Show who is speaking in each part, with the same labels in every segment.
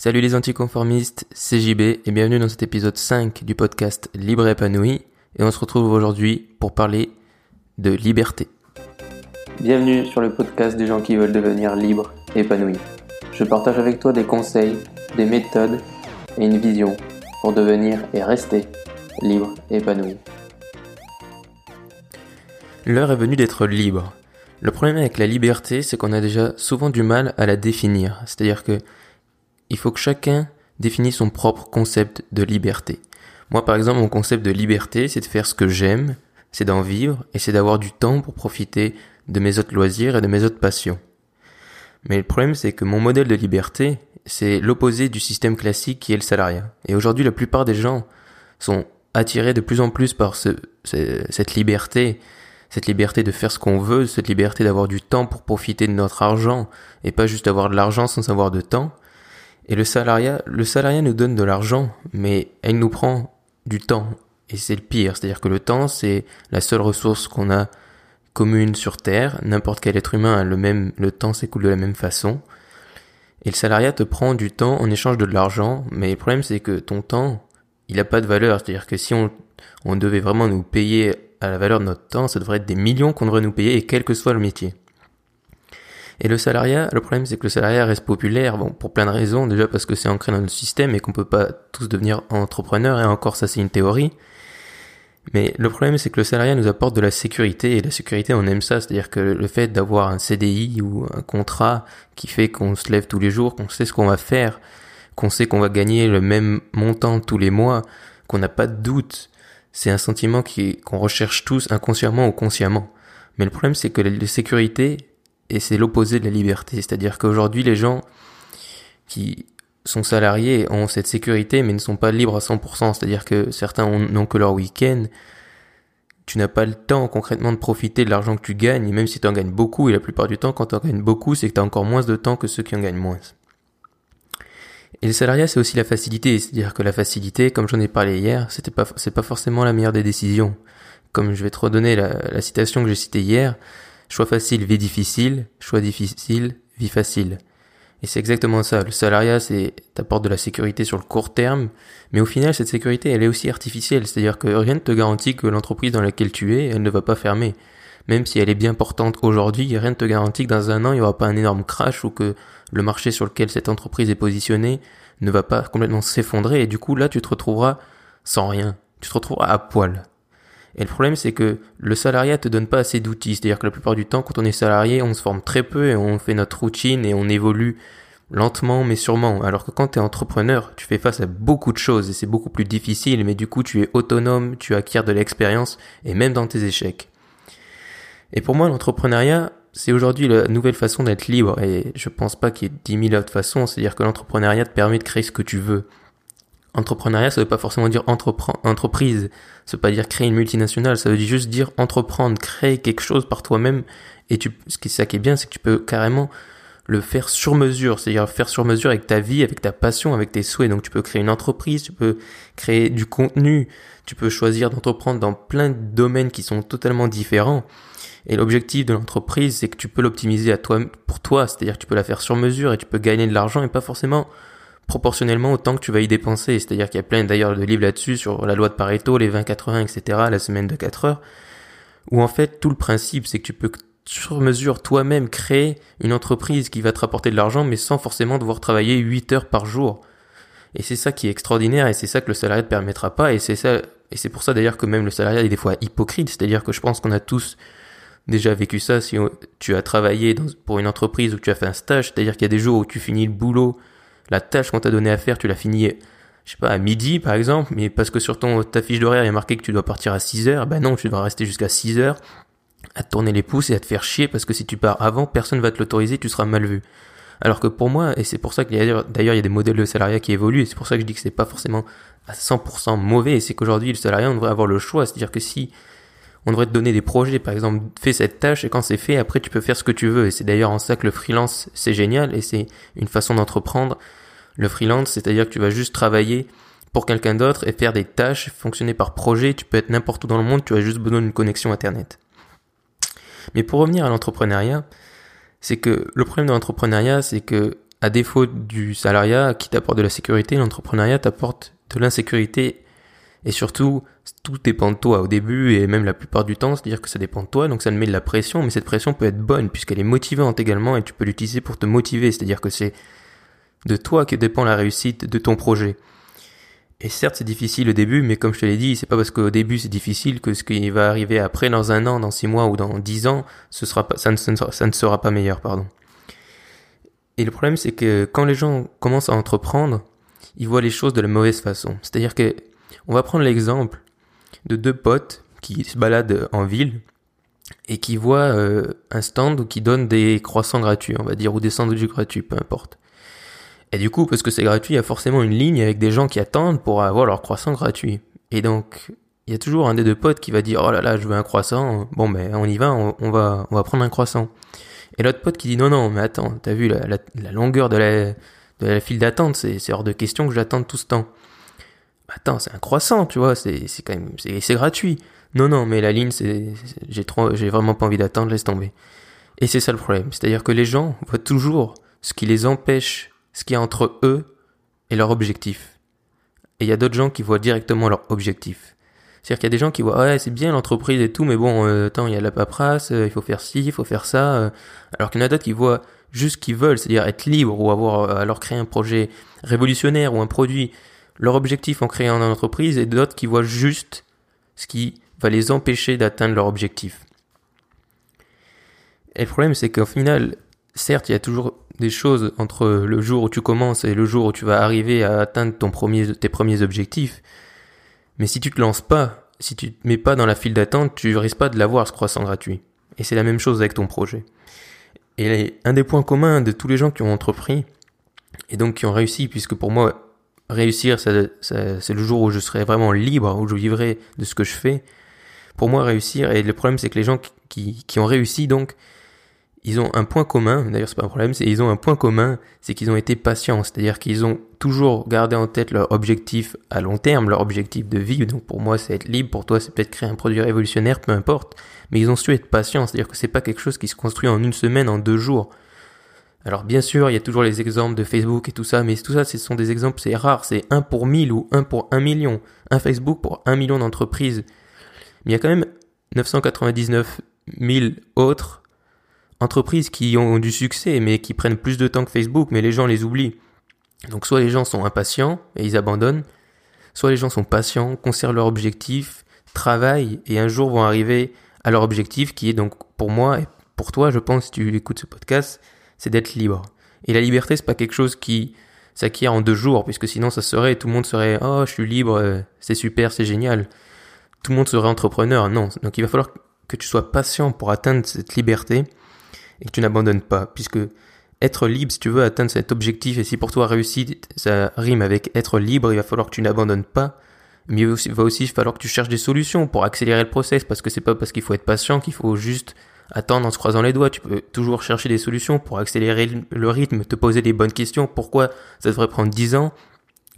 Speaker 1: Salut les anticonformistes, c'est JB et bienvenue dans cet épisode 5 du podcast Libre et épanoui et on se retrouve aujourd'hui pour parler de liberté. Bienvenue sur le podcast des gens qui veulent devenir libres et épanouis. Je partage avec toi des conseils, des méthodes et une vision pour devenir et rester libre et épanoui. L'heure est venue d'être libre. Le problème avec la liberté, c'est qu'on a déjà souvent du mal à la définir. C'est-à-dire que il faut que chacun définisse son propre concept de liberté. Moi, par exemple, mon concept de liberté, c'est de faire ce que j'aime, c'est d'en vivre et c'est d'avoir du temps pour profiter de mes autres loisirs et de mes autres passions. Mais le problème, c'est que mon modèle de liberté, c'est l'opposé du système classique qui est le salariat. Et aujourd'hui, la plupart des gens sont attirés de plus en plus par ce, cette liberté, cette liberté de faire ce qu'on veut, cette liberté d'avoir du temps pour profiter de notre argent et pas juste avoir de l'argent sans avoir de temps. Et le salariat, le salariat nous donne de l'argent, mais elle nous prend du temps. Et c'est le pire. C'est-à-dire que le temps, c'est la seule ressource qu'on a commune sur Terre. N'importe quel être humain a le même, le temps s'écoule de la même façon. Et le salariat te prend du temps en échange de l'argent, mais le problème c'est que ton temps, il a pas de valeur. C'est-à-dire que si on, on devait vraiment nous payer à la valeur de notre temps, ça devrait être des millions qu'on devrait nous payer, et quel que soit le métier. Et le salariat, le problème c'est que le salariat reste populaire, bon, pour plein de raisons, déjà parce que c'est ancré dans le système et qu'on peut pas tous devenir entrepreneurs, et encore ça c'est une théorie. Mais le problème c'est que le salariat nous apporte de la sécurité, et la sécurité on aime ça, c'est-à-dire que le fait d'avoir un CDI ou un contrat qui fait qu'on se lève tous les jours, qu'on sait ce qu'on va faire, qu'on sait qu'on va gagner le même montant tous les mois, qu'on n'a pas de doute, c'est un sentiment qu'on recherche tous inconsciemment ou consciemment. Mais le problème c'est que la sécurité, et c'est l'opposé de la liberté. C'est-à-dire qu'aujourd'hui, les gens qui sont salariés ont cette sécurité, mais ne sont pas libres à 100%. C'est-à-dire que certains n'ont que leur week-end. Tu n'as pas le temps concrètement de profiter de l'argent que tu gagnes, même si tu en gagnes beaucoup, et la plupart du temps, quand tu en gagnes beaucoup, c'est que tu as encore moins de temps que ceux qui en gagnent moins. Et le salariat, c'est aussi la facilité. C'est-à-dire que la facilité, comme j'en ai parlé hier, c'était pas, c'est pas forcément la meilleure des décisions. Comme je vais te redonner la citation que j'ai citée hier, Choix facile, vie difficile. Choix difficile, vie facile. Et c'est exactement ça. Le salariat, c'est t'apporte de la sécurité sur le court terme, mais au final, cette sécurité, elle est aussi artificielle. C'est-à-dire que rien ne te garantit que l'entreprise dans laquelle tu es, elle ne va pas fermer. Même si elle est bien portante aujourd'hui, rien ne te garantit que dans un an, il n'y aura pas un énorme crash ou que le marché sur lequel cette entreprise est positionnée ne va pas complètement s'effondrer. Et du coup, là, tu te retrouveras sans rien. Tu te retrouveras à poil. Et le problème, c'est que le salariat te donne pas assez d'outils. C'est-à-dire que la plupart du temps, quand on est salarié, on se forme très peu et on fait notre routine et on évolue lentement mais sûrement. Alors que quand tu es entrepreneur, tu fais face à beaucoup de choses et c'est beaucoup plus difficile, mais du coup, tu es autonome, tu acquiers de l'expérience et même dans tes échecs. Et pour moi, l'entrepreneuriat, c'est aujourd'hui la nouvelle façon d'être libre et je pense pas qu'il y ait dix mille autres façons. C'est-à-dire que l'entrepreneuriat te permet de créer ce que tu veux. Entrepreneuriat, ça veut pas forcément dire entreprise. Ça veut pas dire créer une multinationale. Ça veut juste dire entreprendre, créer quelque chose par toi-même. Et ce qui, ça qui est bien, c'est que tu peux carrément le faire sur mesure. C'est-à-dire faire sur mesure avec ta vie, avec ta passion, avec tes souhaits. Donc tu peux créer une entreprise, tu peux créer du contenu, tu peux choisir d'entreprendre dans plein de domaines qui sont totalement différents. Et l'objectif de l'entreprise, c'est que tu peux l'optimiser à toi, pour toi. C'est-à-dire que tu peux la faire sur mesure et tu peux gagner de l'argent et pas forcément proportionnellement au temps que tu vas y dépenser. C'est-à-dire qu'il y a plein d'ailleurs de livres là-dessus sur la loi de Pareto, les 20-80, etc., la semaine de 4 heures, où en fait tout le principe c'est que tu peux sur mesure toi-même créer une entreprise qui va te rapporter de l'argent mais sans forcément devoir travailler 8 heures par jour. Et c'est ça qui est extraordinaire et c'est ça que le salariat ne permettra pas et c'est ça et c'est pour ça d'ailleurs que même le salariat est des fois hypocrite, c'est-à-dire que je pense qu'on a tous déjà vécu ça si tu as travaillé pour une entreprise ou tu as fait un stage, c'est-à-dire qu'il y a des jours où tu finis le boulot la tâche qu'on t'a donné à faire, tu l'as fini, je sais pas, à midi par exemple, mais parce que sur ton, ta fiche d'horaire il y a marqué que tu dois partir à 6 heures, ben non, tu dois rester jusqu'à 6 heures à tourner les pouces et à te faire chier parce que si tu pars avant, personne va te l'autoriser, tu seras mal vu. Alors que pour moi, et c'est pour ça qu'il y a d'ailleurs il y a des modèles de salariat qui évoluent, et c'est pour ça que je dis que c'est pas forcément à 100% mauvais, c'est qu'aujourd'hui le salariat on devrait avoir le choix, c'est-à-dire que si on devrait te donner des projets, par exemple, fais cette tâche et quand c'est fait, après tu peux faire ce que tu veux. Et c'est d'ailleurs en ça que le freelance c'est génial et c'est une façon d'entreprendre. Le freelance, c'est-à-dire que tu vas juste travailler pour quelqu'un d'autre et faire des tâches, fonctionner par projet. Tu peux être n'importe où dans le monde, tu as juste besoin d'une connexion internet. Mais pour revenir à l'entrepreneuriat, c'est que le problème de l'entrepreneuriat, c'est que à défaut du salariat qui t'apporte de la sécurité, l'entrepreneuriat t'apporte de l'insécurité et surtout tout dépend de toi au début et même la plupart du temps, c'est-à-dire que ça dépend de toi, donc ça te met de la pression, mais cette pression peut être bonne puisqu'elle est motivante également et tu peux l'utiliser pour te motiver, c'est-à-dire que c'est de toi que dépend la réussite de ton projet. Et certes, c'est difficile au début, mais comme je te l'ai dit, c'est pas parce qu'au début c'est difficile que ce qui va arriver après, dans un an, dans six mois ou dans dix ans, ce sera pas, ça ne, ça ne sera pas meilleur, pardon. Et le problème, c'est que quand les gens commencent à entreprendre, ils voient les choses de la mauvaise façon. C'est-à-dire que, on va prendre l'exemple de deux potes qui se baladent en ville et qui voient euh, un stand qui donne des croissants gratuits, on va dire, ou des sandwichs gratuits, peu importe. Et du coup, parce que c'est gratuit, il y a forcément une ligne avec des gens qui attendent pour avoir leur croissant gratuit. Et donc, il y a toujours un des deux potes qui va dire, oh là là, je veux un croissant. Bon, ben, on y va, on, va, on va prendre un croissant. Et l'autre pote qui dit, non, non, mais attends, t'as vu la, longueur de la, de la file d'attente, c'est, c'est hors de question que j'attende tout ce temps. Attends, c'est un croissant, tu vois, c'est, quand même, c'est, gratuit. Non, non, mais la ligne, c'est, j'ai trop, j'ai vraiment pas envie d'attendre, laisse tomber. Et c'est ça le problème. C'est-à-dire que les gens voient toujours ce qui les empêche ce qui est entre eux et leur objectif. Et il y a d'autres gens qui voient directement leur objectif. C'est-à-dire qu'il y a des gens qui voient, ouais, c'est bien l'entreprise et tout, mais bon, euh, attends, il y a la paperasse, euh, il faut faire ci, il faut faire ça. Euh. alors qu'il y en a d'autres qui voient juste ce qu'ils veulent, c'est-à-dire être libre ou avoir, alors créer un projet révolutionnaire ou un produit, leur objectif en créant une entreprise, et d'autres qui voient juste ce qui va les empêcher d'atteindre leur objectif. Et le problème, c'est qu'au final, certes, il y a toujours des choses entre le jour où tu commences et le jour où tu vas arriver à atteindre ton premier, tes premiers objectifs. Mais si tu te lances pas, si tu te mets pas dans la file d'attente, tu risques pas de l'avoir ce croissant gratuit. Et c'est la même chose avec ton projet. Et un des points communs de tous les gens qui ont entrepris, et donc qui ont réussi, puisque pour moi, réussir, c'est le jour où je serai vraiment libre, où je vivrai de ce que je fais. Pour moi, réussir, et le problème, c'est que les gens qui, ont réussi, donc, ils ont un point commun, d'ailleurs c'est pas un problème, c'est ils ont un point commun, c'est qu'ils ont été patients, c'est-à-dire qu'ils ont toujours gardé en tête leur objectif à long terme, leur objectif de vie. Donc pour moi c'est être libre, pour toi c'est peut-être créer un produit révolutionnaire, peu importe. Mais ils ont su être patients, c'est-à-dire que c'est pas quelque chose qui se construit en une semaine, en deux jours. Alors bien sûr, il y a toujours les exemples de Facebook et tout ça, mais tout ça, ce sont des exemples, c'est rare, c'est un pour mille ou un pour un million. Un Facebook pour un million d'entreprises. Mais il y a quand même 999 000 autres entreprises qui ont du succès, mais qui prennent plus de temps que Facebook, mais les gens les oublient. Donc soit les gens sont impatients et ils abandonnent, soit les gens sont patients, conservent leur objectif, travaillent et un jour vont arriver à leur objectif qui est donc pour moi et pour toi, je pense, si tu écoutes ce podcast, c'est d'être libre. Et la liberté, c'est pas quelque chose qui s'acquiert en deux jours, puisque sinon ça serait, tout le monde serait, oh, je suis libre, c'est super, c'est génial. Tout le monde serait entrepreneur. Non. Donc il va falloir que tu sois patient pour atteindre cette liberté et que tu n'abandonnes pas, puisque être libre, si tu veux atteindre cet objectif, et si pour toi réussite, ça rime avec être libre, il va falloir que tu n'abandonnes pas, mais il va aussi falloir que tu cherches des solutions pour accélérer le process, parce que c'est pas parce qu'il faut être patient qu'il faut juste attendre en se croisant les doigts, tu peux toujours chercher des solutions pour accélérer le rythme, te poser des bonnes questions, pourquoi ça devrait prendre 10 ans,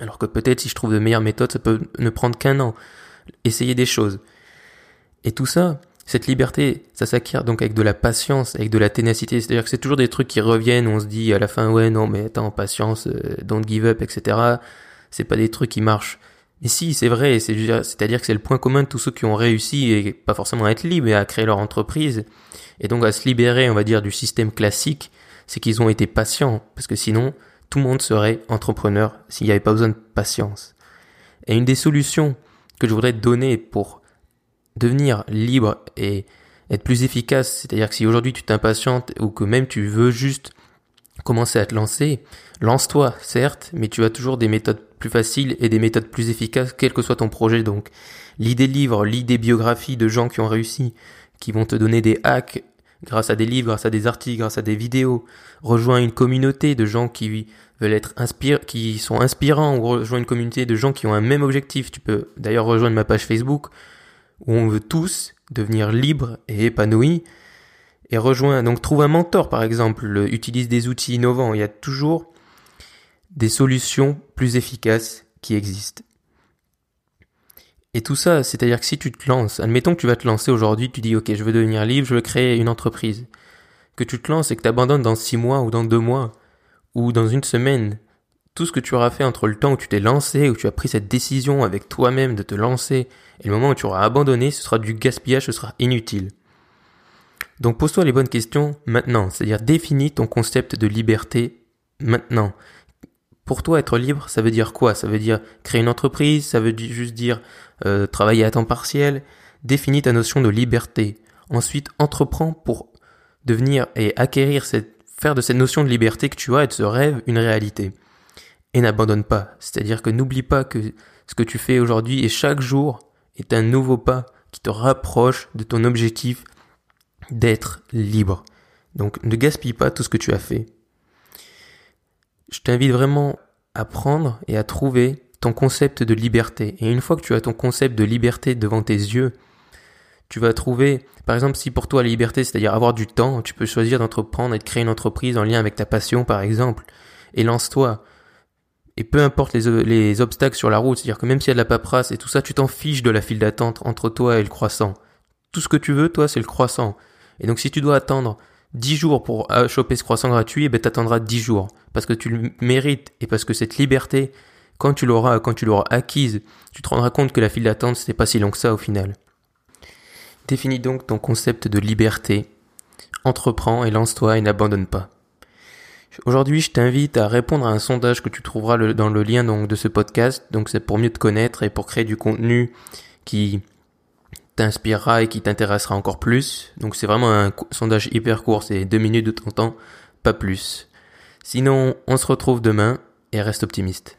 Speaker 1: alors que peut-être si je trouve de meilleures méthodes, ça peut ne prendre qu'un an. Essayer des choses. Et tout ça, cette liberté, ça s'acquiert donc avec de la patience, avec de la ténacité. C'est-à-dire que c'est toujours des trucs qui reviennent, on se dit à la fin, ouais, non, mais attends, patience, euh, don't give up, etc. C'est pas des trucs qui marchent. Mais si, c'est vrai, c'est-à-dire que c'est le point commun de tous ceux qui ont réussi, et pas forcément à être libres, mais à créer leur entreprise, et donc à se libérer, on va dire, du système classique, c'est qu'ils ont été patients, parce que sinon, tout le monde serait entrepreneur s'il n'y avait pas besoin de patience. Et une des solutions que je voudrais donner pour devenir libre et être plus efficace, c'est-à-dire que si aujourd'hui tu t'impatientes ou que même tu veux juste commencer à te lancer, lance-toi, certes, mais tu as toujours des méthodes plus faciles et des méthodes plus efficaces, quel que soit ton projet. Donc, livres, lis des biographies de gens qui ont réussi, qui vont te donner des hacks grâce à des livres, grâce à des articles, grâce à des vidéos. Rejoins une communauté de gens qui veulent être inspirés, qui sont inspirants, ou rejoins une communauté de gens qui ont un même objectif. Tu peux d'ailleurs rejoindre ma page Facebook où on veut tous devenir libres et épanouis et rejoins. Donc trouve un mentor par exemple, utilise des outils innovants. Il y a toujours des solutions plus efficaces qui existent. Et tout ça, c'est-à-dire que si tu te lances, admettons que tu vas te lancer aujourd'hui, tu dis ok, je veux devenir libre, je veux créer une entreprise. Que tu te lances et que tu abandonnes dans six mois ou dans deux mois, ou dans une semaine, tout ce que tu auras fait entre le temps où tu t'es lancé, où tu as pris cette décision avec toi-même de te lancer, et le moment où tu auras abandonné, ce sera du gaspillage, ce sera inutile. Donc pose-toi les bonnes questions maintenant, c'est-à-dire définis ton concept de liberté maintenant. Pour toi, être libre, ça veut dire quoi? Ça veut dire créer une entreprise, ça veut juste dire euh, travailler à temps partiel? Définis ta notion de liberté. Ensuite, entreprends pour devenir et acquérir cette, faire de cette notion de liberté que tu as et de ce rêve une réalité. Et n'abandonne pas. C'est-à-dire que n'oublie pas que ce que tu fais aujourd'hui et chaque jour est un nouveau pas qui te rapproche de ton objectif d'être libre. Donc ne gaspille pas tout ce que tu as fait. Je t'invite vraiment à prendre et à trouver ton concept de liberté. Et une fois que tu as ton concept de liberté devant tes yeux, tu vas trouver, par exemple, si pour toi la liberté, c'est-à-dire avoir du temps, tu peux choisir d'entreprendre et de créer une entreprise en lien avec ta passion, par exemple, et lance-toi. Et peu importe les, les obstacles sur la route, c'est-à-dire que même s'il y a de la paperasse et tout ça, tu t'en fiches de la file d'attente entre toi et le croissant. Tout ce que tu veux, toi, c'est le croissant. Et donc si tu dois attendre 10 jours pour euh, choper ce croissant gratuit, eh ben t'attendras 10 jours. Parce que tu le mérites et parce que cette liberté, quand tu l'auras, quand tu l'auras acquise, tu te rendras compte que la file d'attente, c'était pas si long que ça au final. Définis donc ton concept de liberté. Entreprends et lance-toi et n'abandonne pas. Aujourd'hui, je t'invite à répondre à un sondage que tu trouveras dans le lien de ce podcast. Donc, c'est pour mieux te connaître et pour créer du contenu qui t'inspirera et qui t'intéressera encore plus. Donc c'est vraiment un sondage hyper court, c'est deux minutes de ton temps, pas plus. Sinon, on se retrouve demain et reste optimiste.